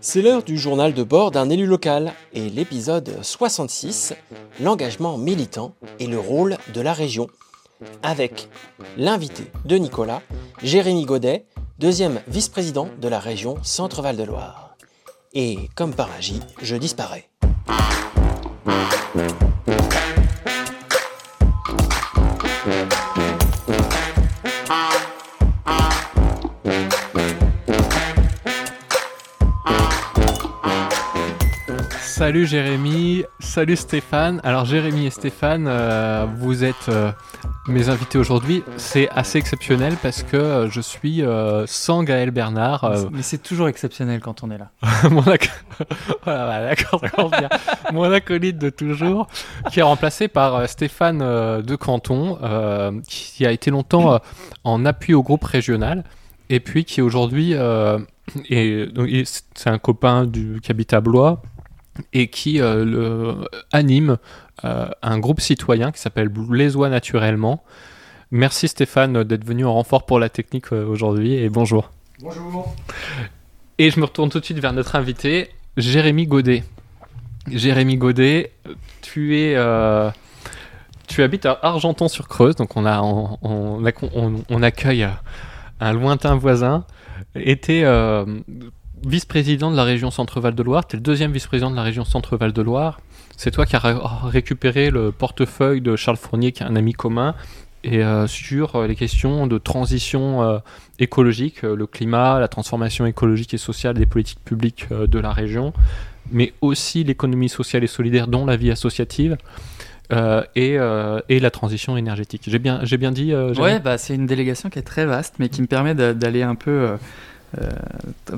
C'est l'heure du journal de bord d'un élu local et l'épisode 66, l'engagement militant et le rôle de la région. Avec l'invité de Nicolas, Jérémy Godet, deuxième vice-président de la région Centre-Val de Loire. Et comme par magie, je disparais. Salut Jérémy, salut Stéphane. Alors Jérémy et Stéphane, euh, vous êtes euh, mes invités aujourd'hui. C'est assez exceptionnel parce que euh, je suis sans Gaël Bernard. Mais c'est toujours exceptionnel quand on est là. mon, voilà, mon acolyte de toujours, qui est remplacé par Stéphane de Canton, qui a été longtemps en appui au groupe régional et puis qui aujourd'hui c'est un copain du, qui habite à Blois et qui euh, le, anime euh, un groupe citoyen qui s'appelle Blaisois Naturellement. Merci Stéphane d'être venu en renfort pour la technique euh, aujourd'hui et bonjour. Bonjour. Et je me retourne tout de suite vers notre invité, Jérémy Godet. Jérémy Godet, tu es, tu habites à Argenton-sur-Creuse, donc on a, on, on, accueille un lointain voisin. Vice-président de la région Centre-Val de Loire. Tu es le deuxième vice-président de la région Centre-Val de Loire. C'est toi qui as récupéré le portefeuille de Charles Fournier, qui est un ami commun, et euh, sur euh, les questions de transition euh, écologique, le climat, la transformation écologique et sociale des politiques publiques de la région, mais aussi l'économie sociale et solidaire, dont la vie associative. et, la transition énergétique. J'ai bien, bien dit. ouais, bah, c'est une délégation qui est très vaste, mais qui me permet d'aller un peu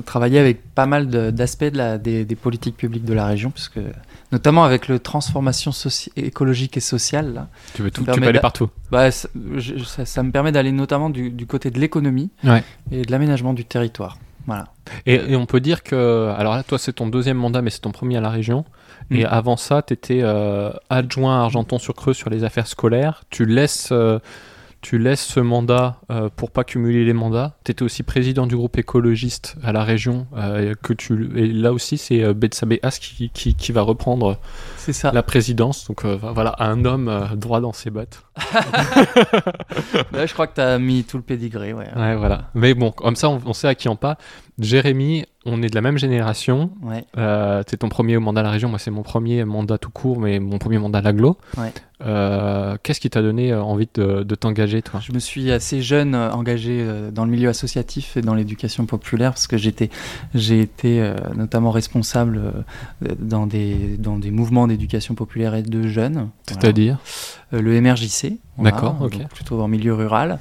travailler avec pas mal d'aspects de des, des, politiques publiques de la région, puisque notamment avec le transformation écologique et sociale. Là, tu veux, tout, tu peux aller partout. Bah, ça, ça, me permet d'aller notamment du, du, côté de l'économie et de l'aménagement du territoire. Voilà. Et, on peut dire que, alors là, toi, c'est ton deuxième mandat, mais c'est ton premier à la région. Et mm. avant ça, tu étais euh, adjoint à Argenton-sur-Creux sur les affaires scolaires. Tu laisses euh, tu laisses ce mandat euh, pour pas cumuler les mandats. Tu étais aussi président du groupe écologiste à la région. Euh, et là aussi, c'est euh, Betsabé As qui, qui, va reprendre ça. la présidence. Donc voilà, un homme droit dans ses bottes. là, je crois que tu as mis tout le pédigré. Ouais. ouais. voilà. Mais bon, comme ça, on, sait à qui on parle. Jérémy, on est de la même génération. Ouais. Euh, c'est ton premier mandat à la région, moi c'est mon premier mandat tout court, mais mon premier mandat à l'aglo. Ouais. Euh, Qu'est-ce qui t'a donné euh, envie de, de t'engager, toi? Je me suis assez jeune euh, engagé dans le milieu associatif et dans l'éducation populaire parce que j'étais, j'ai été notamment responsable dans des, dans des mouvements d'éducation populaire et de jeunes. C'est-à-dire Le MRJC. D'accord, ok. Plutôt en milieu rural.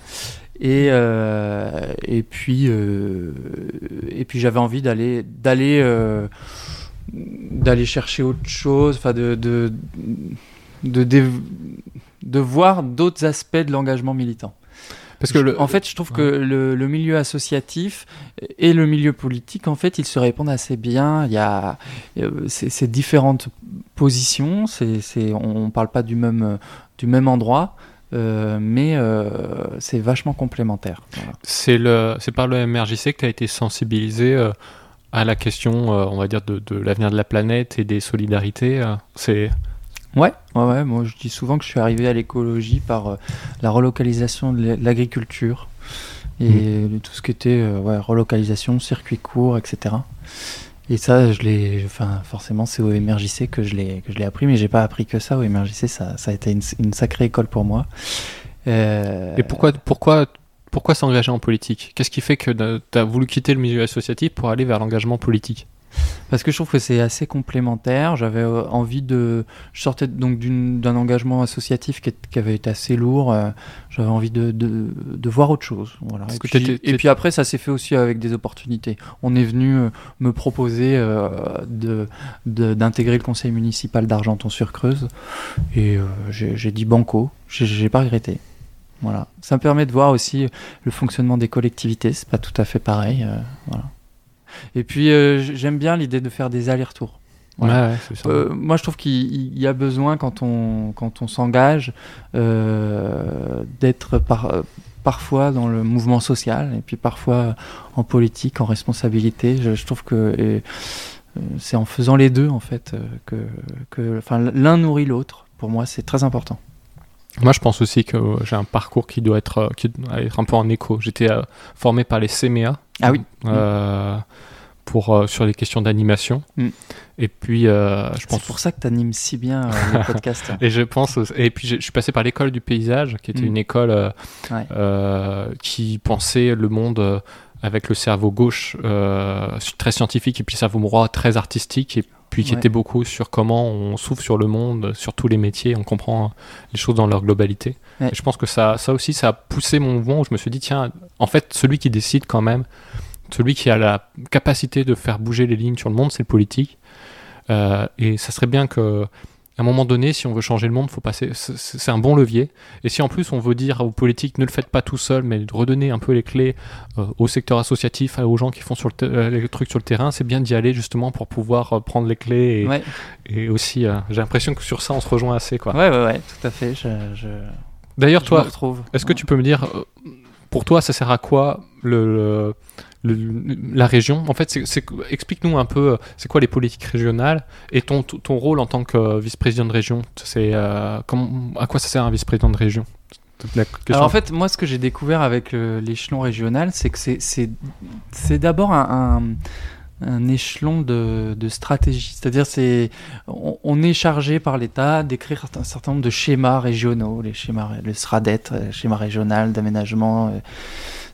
Et, euh, et puis, euh, et puis j'avais envie d'aller, d'aller, euh, d'aller chercher autre chose, enfin de, de, de, de, voir d'autres aspects de l'engagement militant. Parce que le, en fait, je trouve que le, le, milieu associatif et le milieu politique, en fait, ils se répondent assez bien. Il y a ces différentes positions. C'est, on ne parle pas du même, du même endroit. Euh, mais euh, c'est vachement complémentaire. C'est par le MRJC que tu as été sensibilisé euh, à la question, on va dire, de, l'avenir de la planète et des solidarités. c'est Ouais, ouais, ouais, moi je dis souvent que je suis arrivé à l'écologie par la relocalisation de l'agriculture et mmh. tout ce qui était ouais, relocalisation, circuit court, etc. Et ça, je l'ai, enfin, forcément, c'est au MRJC que je l'ai, que je l'ai appris, mais j'ai pas appris que ça. Au MRJC, ça, ça a été une, sacrée école pour moi. Euh... Et pourquoi, pourquoi, pourquoi s'engager en politique? Qu'est-ce qui fait que tu as voulu quitter le milieu associatif pour aller vers l'engagement politique? Parce que je trouve que c'est assez complémentaire. J'avais euh, envie de. Je sortais donc d'un engagement associatif qui, qui, avait été assez lourd. Euh, j'avais envie de, de, de, voir autre chose. Voilà. Et puis, et, puis, après, ça s'est fait aussi avec des opportunités. On est venu euh, me proposer de d'intégrer le conseil municipal d'Argenton-sur-Creuse. Et j'ai dit banco. J'ai pas regretté. Voilà. Ça me permet de voir aussi le fonctionnement des collectivités. C'est pas tout à fait pareil. voilà. Et puis, euh, j'aime bien l'idée de faire des allers-retours. Euh, moi, je trouve qu'il y a besoin, quand on, quand on s'engage, euh, d'être par, parfois dans le mouvement social et puis parfois en politique, en responsabilité. Je, je trouve que et, c'est en faisant les deux en fait que, que enfin, l'un nourrit l'autre. Pour moi, c'est très important. Moi, je pense aussi que j'ai un parcours qui doit être, euh, qui doit être un peu en écho. J'étais euh, formé par les CMEA. Ah oui. euh, Pour, euh, sur les questions d'animation. Mm. Et puis, euh, je pense C'est pour ça que tu animes si bien euh, les podcasts. Et je pense, et puis je, suis passé par l'école du paysage, qui était Mm. une école Ouais. qui pensait le monde avec le cerveau gauche très scientifique et puis le cerveau droit très artistique et puis qui Ouais. était beaucoup sur comment on s'ouvre sur le monde, sur tous les métiers, on comprend les choses dans leur globalité. Ouais. Et je pense que ça, ça aussi, ça a poussé mon mouvement où je me suis dit, tiens, en fait, celui qui décide quand même, celui qui a la capacité de faire bouger les lignes sur le monde, c'est le politique. Euh, et ça serait bien que, à un moment donné, si on veut changer le monde, faut passer. c'est- un bon levier. Et si en plus on veut dire aux politiques, ne le faites pas tout seul, mais redonner un peu les clés euh, au secteur associatif, aux gens qui font sur le euh, les trucs sur le terrain, c'est bien d'y aller justement pour pouvoir euh, prendre les clés. Et, Ouais. et aussi, euh, j'ai l'impression que sur ça, on se rejoint assez. Quoi. ouais, ouais, ouais, tout à fait. Je, je, D'ailleurs, toi, est-ce que tu peux me dire, pour toi, ça sert à quoi le, le- le- la région. En fait, explique-nous un peu, euh, c'est quoi les politiques régionales et ton, ton rôle en tant que euh, vice-président de région. C'est euh, à quoi ça sert un vice-président de région? Alors en fait, moi, ce que j'ai découvert avec l'échelon régional, c'est que c'est- d'abord un, un, échelon de, de stratégie. C'est-à-dire, c'est on, est chargé par l'État d'écrire un certain nombre de schémas régionaux, les schémas, le SRADET, euh, schéma régional d'aménagement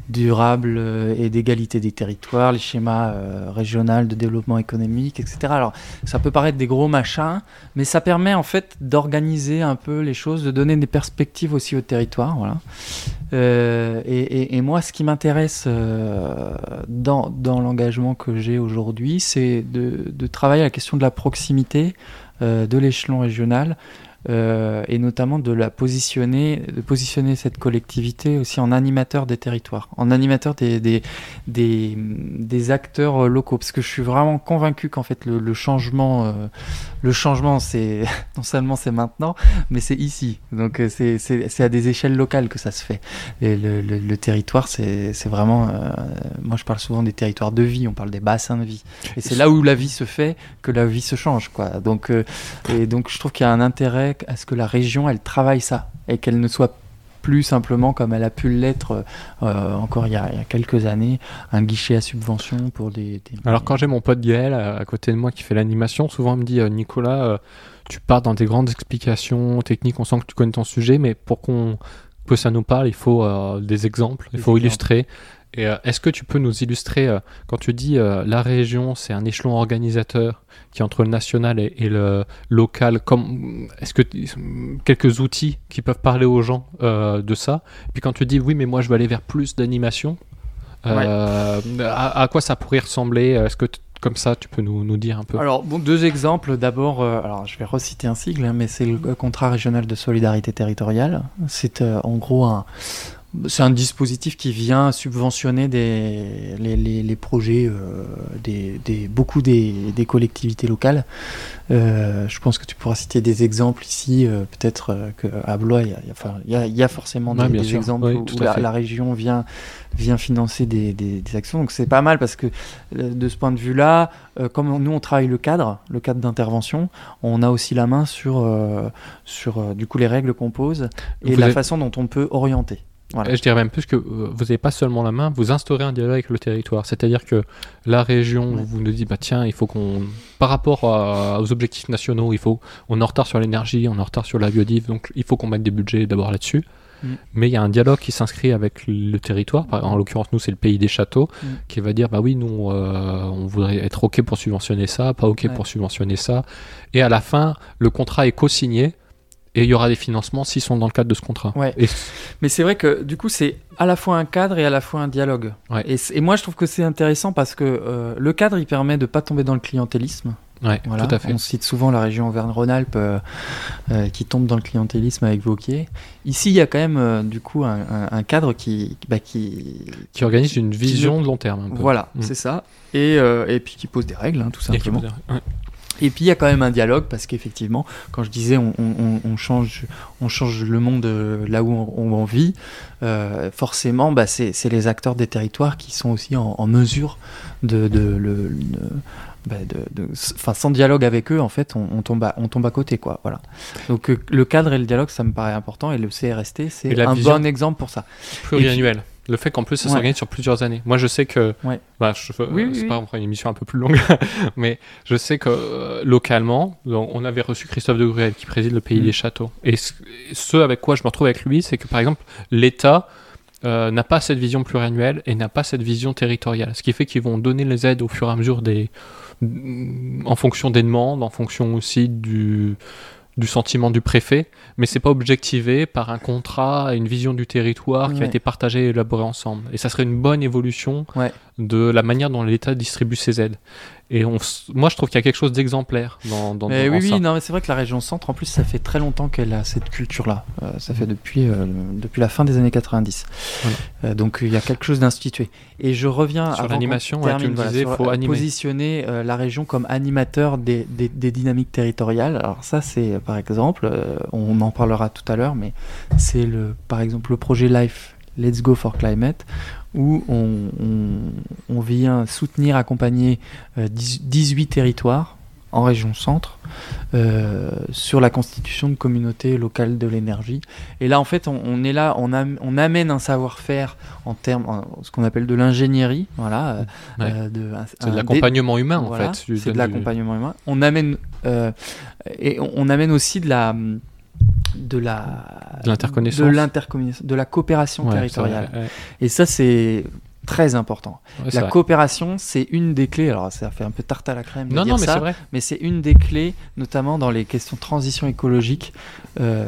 durable euh, et d'égalité des territoires, les schémas euh, régionaux de développement économique, etc. Alors, ça peut paraître des gros machins, mais ça permet en fait d'organiser un peu les choses, de donner des perspectives aussi au territoire. Euh, et, moi, ce qui m'intéresse dans, l'engagement que j'ai aujourd'hui, c'est de, de travailler à la question de la proximité de l'échelon régional. Euh, et notamment de la positionner, de positionner cette collectivité aussi en animateur des territoires, en animateur des, des, des, acteurs locaux, parce que je suis vraiment convaincu qu'en fait le, changement, euh, le changement, c'est non seulement c'est maintenant, mais c'est ici. Donc euh, c'est- à des échelles locales que ça se fait. Et le, le- territoire, c'est vraiment. euh, moi, je parle souvent des territoires de vie. On parle des bassins de vie. Et c'est là où la vie se fait que la vie se change, quoi. Donc, euh, et donc, je trouve qu'il y a un intérêt à ce que la région, elle travaille ça et qu'elle ne soit plus simplement comme elle a pu l'être euh, encore il y, a, il y a quelques années, un guichet à subvention pour des. des- Alors quand j'ai mon pote Gaël à, à côté de moi qui fait l'animation, souvent il me dit euh, Nicolas, euh, tu pars dans des grandes explications techniques, on sent que tu connais ton sujet, mais pour qu'on que ça nous parle, il faut des exemples, il Des faut exemples. Et euh, est-ce que tu peux nous illustrer euh, quand tu dis euh, la région, c'est un échelon organisateur qui est entre le national et, et le local. Comme est-ce que quelques outils qui peuvent parler aux gens de ça? Et puis quand tu dis oui, mais moi je veux aller vers plus d'animation. à, à quoi ça pourrait ressembler? Est-ce que comme ça, tu peux nous, nous dire un peu? Alors, bon, deux exemples. D'abord, euh, alors je vais reciter un sigle, hein, mais c'est le contrat régional de solidarité territoriale. C'est euh, en gros un. C'est un dispositif qui vient subventionner des, les, les- les projets, euh, des, des- beaucoup des, des collectivités locales. Euh, je pense que tu pourras citer des exemples ici. euh, Peut-être euh, qu'à Blois, il y a, enfin, y a- y a forcément des, sûr. exemples Oui, où, où la, région vient, vient financer des, actions. Donc c'est pas mal parce que de ce point de vue-là, comme on- nous on travaille le cadre, le cadre d'intervention, on a aussi la main sur, sur du coup les règles qu'on pose et Vous la avez- façon dont on peut orienter. Voilà. Et Je dirais même plus que vous n'avez pas seulement la main, vous instaurez un dialogue avec le territoire. C'est-à-dire que la région Ouais. vous nous dit, bah tiens, il faut qu'on, par rapport à- aux objectifs nationaux, il faut, on est en retard sur l'énergie, on est en retard sur la biodive, donc il faut qu'on mette des budgets d'abord là-dessus. Mm. Mais il y a un dialogue qui s'inscrit avec le territoire. En l'occurrence, nous, c'est le pays des châteaux, Mm. qui va dire, bah oui, nous, euh, on voudrait être OK pour subventionner ça, pas OK Ouais. pour subventionner ça. Et à la fin, le contrat est co-signé. Et il y aura des financements s'ils sont dans le cadre de ce contrat. Ouais. Et Mais c'est vrai que du coup, c'est à la fois un cadre et à la fois un dialogue. Ouais. Et, moi, je trouve que c'est intéressant parce que euh, le cadre, il permet de pas tomber dans le clientélisme. Ouais, Voilà. tout à fait. On cite souvent la région Auvergne-Rhône-Alpes euh, euh, qui tombe dans le clientélisme avec Vauquier. Ici, il y a quand même euh, du coup un, cadre qui, bah, qui, Qui organise une vision de long terme. Un peu. voilà, Mm. c'est ça. Et, euh, et puis qui pose des règles, hein, tout Et qui simplement. dire- ouais. Et puis il y a quand même un dialogue parce qu'effectivement, quand je disais on, on- on change, on change le monde euh, là où on, on vit, euh, forcément, bah, c'est les acteurs des territoires qui sont aussi en, en mesure de, de, le, bah, de- sans dialogue avec eux, en fait, on, tombe à, on tombe à côté, quoi. Voilà. Donc euh, le cadre et le dialogue, ça me paraît important, et le CRST, c'est un vision. bon exemple pour ça. pluriannuel. Le fait qu'en plus ça Ouais. s'organise sur plusieurs années. Moi je sais que. Ouais. Bah, je, Oui, euh, oui, c'est oui. pas une émission un peu plus longue, mais je sais que euh, localement, donc, on avait reçu Christophe de Gruel qui préside le Pays Mm. des Châteaux. Et ce, ce avec quoi je me retrouve avec lui, c'est que par exemple, l'État euh, n'a pas cette vision pluriannuelle et n'a pas cette vision territoriale. Ce qui fait qu'ils vont donner les aides au fur et à mesure des. en fonction des demandes, en fonction aussi du du sentiment du préfet, mais c'est pas objectivé par un contrat, une vision du territoire qui a été partagé et élaboré ensemble. Et ça serait une bonne évolution Ouais. de la manière dont l'État distribue ses aides. Et on, moi, je trouve qu'il y a quelque chose d'exemplaire dans, dans, Mais dans oui, ça. oui, non, mais c'est vrai que la région centre, en plus, ça fait très longtemps qu'elle a cette culture-là. Euh, ça fait depuis, euh, depuis la fin des années 90. Voilà. Euh, donc il y a quelque chose d'institué. Et je reviens Sur l'animation, ouais, tu voilà, sur, faut animer. positionner la région comme animateur des, des- des dynamiques territoriales. Alors ça, c'est par exemple, on en parlera tout à l'heure, mais c'est le, par exemple le projet Life. Let's Go for Climate, où on, on- on vient soutenir, accompagner euh, 10 18 territoires en région centre euh, sur la constitution de communautés locales de l'énergie. Et là, en fait, on, on est là, on, am- on amène un savoir-faire en termes, en- ce qu'on appelle de l'ingénierie, voilà, euh, Ouais. euh, de, un- C'est de l'accompagnement humain, en fait. C'est de du- l'accompagnement humain. On amène euh, et on, on amène aussi de la de la De l'interconnaissance. de de la coopération Ouais, territoriale. c'est vrai, ouais. Et ça, c'est très important. Ouais, la vrai. coopération, c'est une des clés. Alors, ça fait un peu tarte à la crème de Non, dire non, mais ça, c'est vrai. mais c'est une des clés, notamment dans les questions de transition écologique. Euh,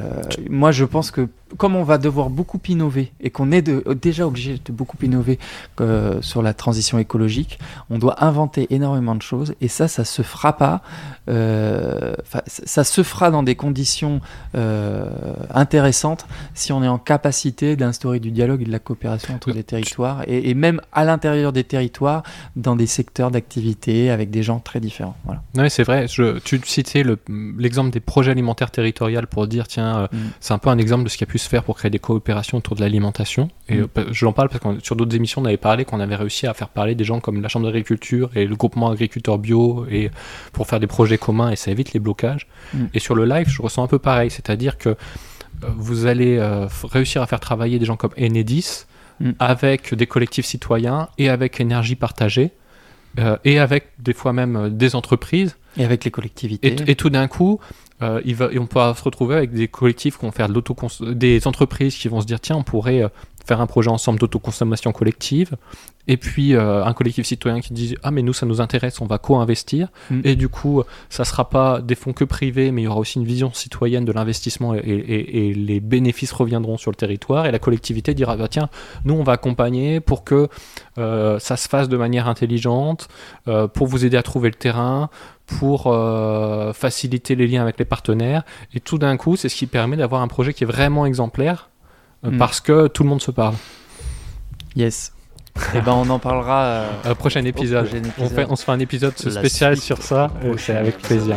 moi, je pense que comme on va devoir beaucoup innover et qu'on est de- déjà obligé de beaucoup innover euh, sur la transition écologique, on doit inventer énormément de choses et ça, ça se fera pas. euh, ça se fera dans des conditions euh, intéressantes si on est en capacité d'instaurer du dialogue et de la coopération entre les territoires et, et même à l'intérieur des territoires dans des secteurs d'activité avec des gens très différents. Voilà. Oui, c'est vrai. Je, tu citais le- l'exemple des projets alimentaires territoriaux pour dire, tiens, Mm. c'est un peu un exemple de ce qui a pu faire pour créer des coopérations autour de l'alimentation. Et Mm. euh, je l'en parle parce que sur d'autres émissions, on avait parlé qu'on avait réussi à faire parler des gens comme la Chambre d'agriculture et le groupement agriculteurs bio et pour faire des projets communs et ça évite les blocages. Mm. Et sur le live, je ressens un peu pareil. C'est-à-dire que euh, vous allez euh, réussir à faire travailler des gens comme Enedis Mm. avec des collectifs citoyens et avec énergie partagée. euh, et avec des fois même des entreprises Et avec les collectivités. et, et tout d'un coup, euh, il va, et on peut se retrouver avec des collectifs qui vont faire de des entreprises qui vont se dire tiens, on pourrait euh, faire un projet ensemble d'autoconsommation collective. Et puis euh, un collectif citoyen qui dit ah mais nous ça nous intéresse, on va co-investir. Mm. Et du coup, ça sera pas des fonds que privés, mais il y aura aussi une vision citoyenne de l'investissement et, et- et les bénéfices reviendront sur le territoire. Et la collectivité dira bah tiens, nous on va accompagner pour que euh, ça se fasse de manière intelligente, euh, pour vous aider à trouver le terrain, pour euh, faciliter les liens avec les partenaires. Et tout d'un coup, c'est ce qui permet d'avoir un projet qui est vraiment exemplaire euh, Mm. parce que tout le monde se parle. Yes. Et ben on en parlera. euh, Euh, prochain épisode. prochain On, fait, on se fait un épisode spécial sur ça. C'est avec plaisir.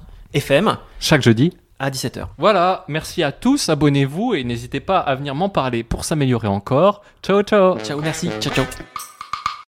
FM chaque jeudi. à 17h. Voilà, merci à tous, abonnez-vous et n'hésitez pas à venir m'en parler pour s'améliorer encore. Ciao ciao Ciao, merci. Ciao, ciao.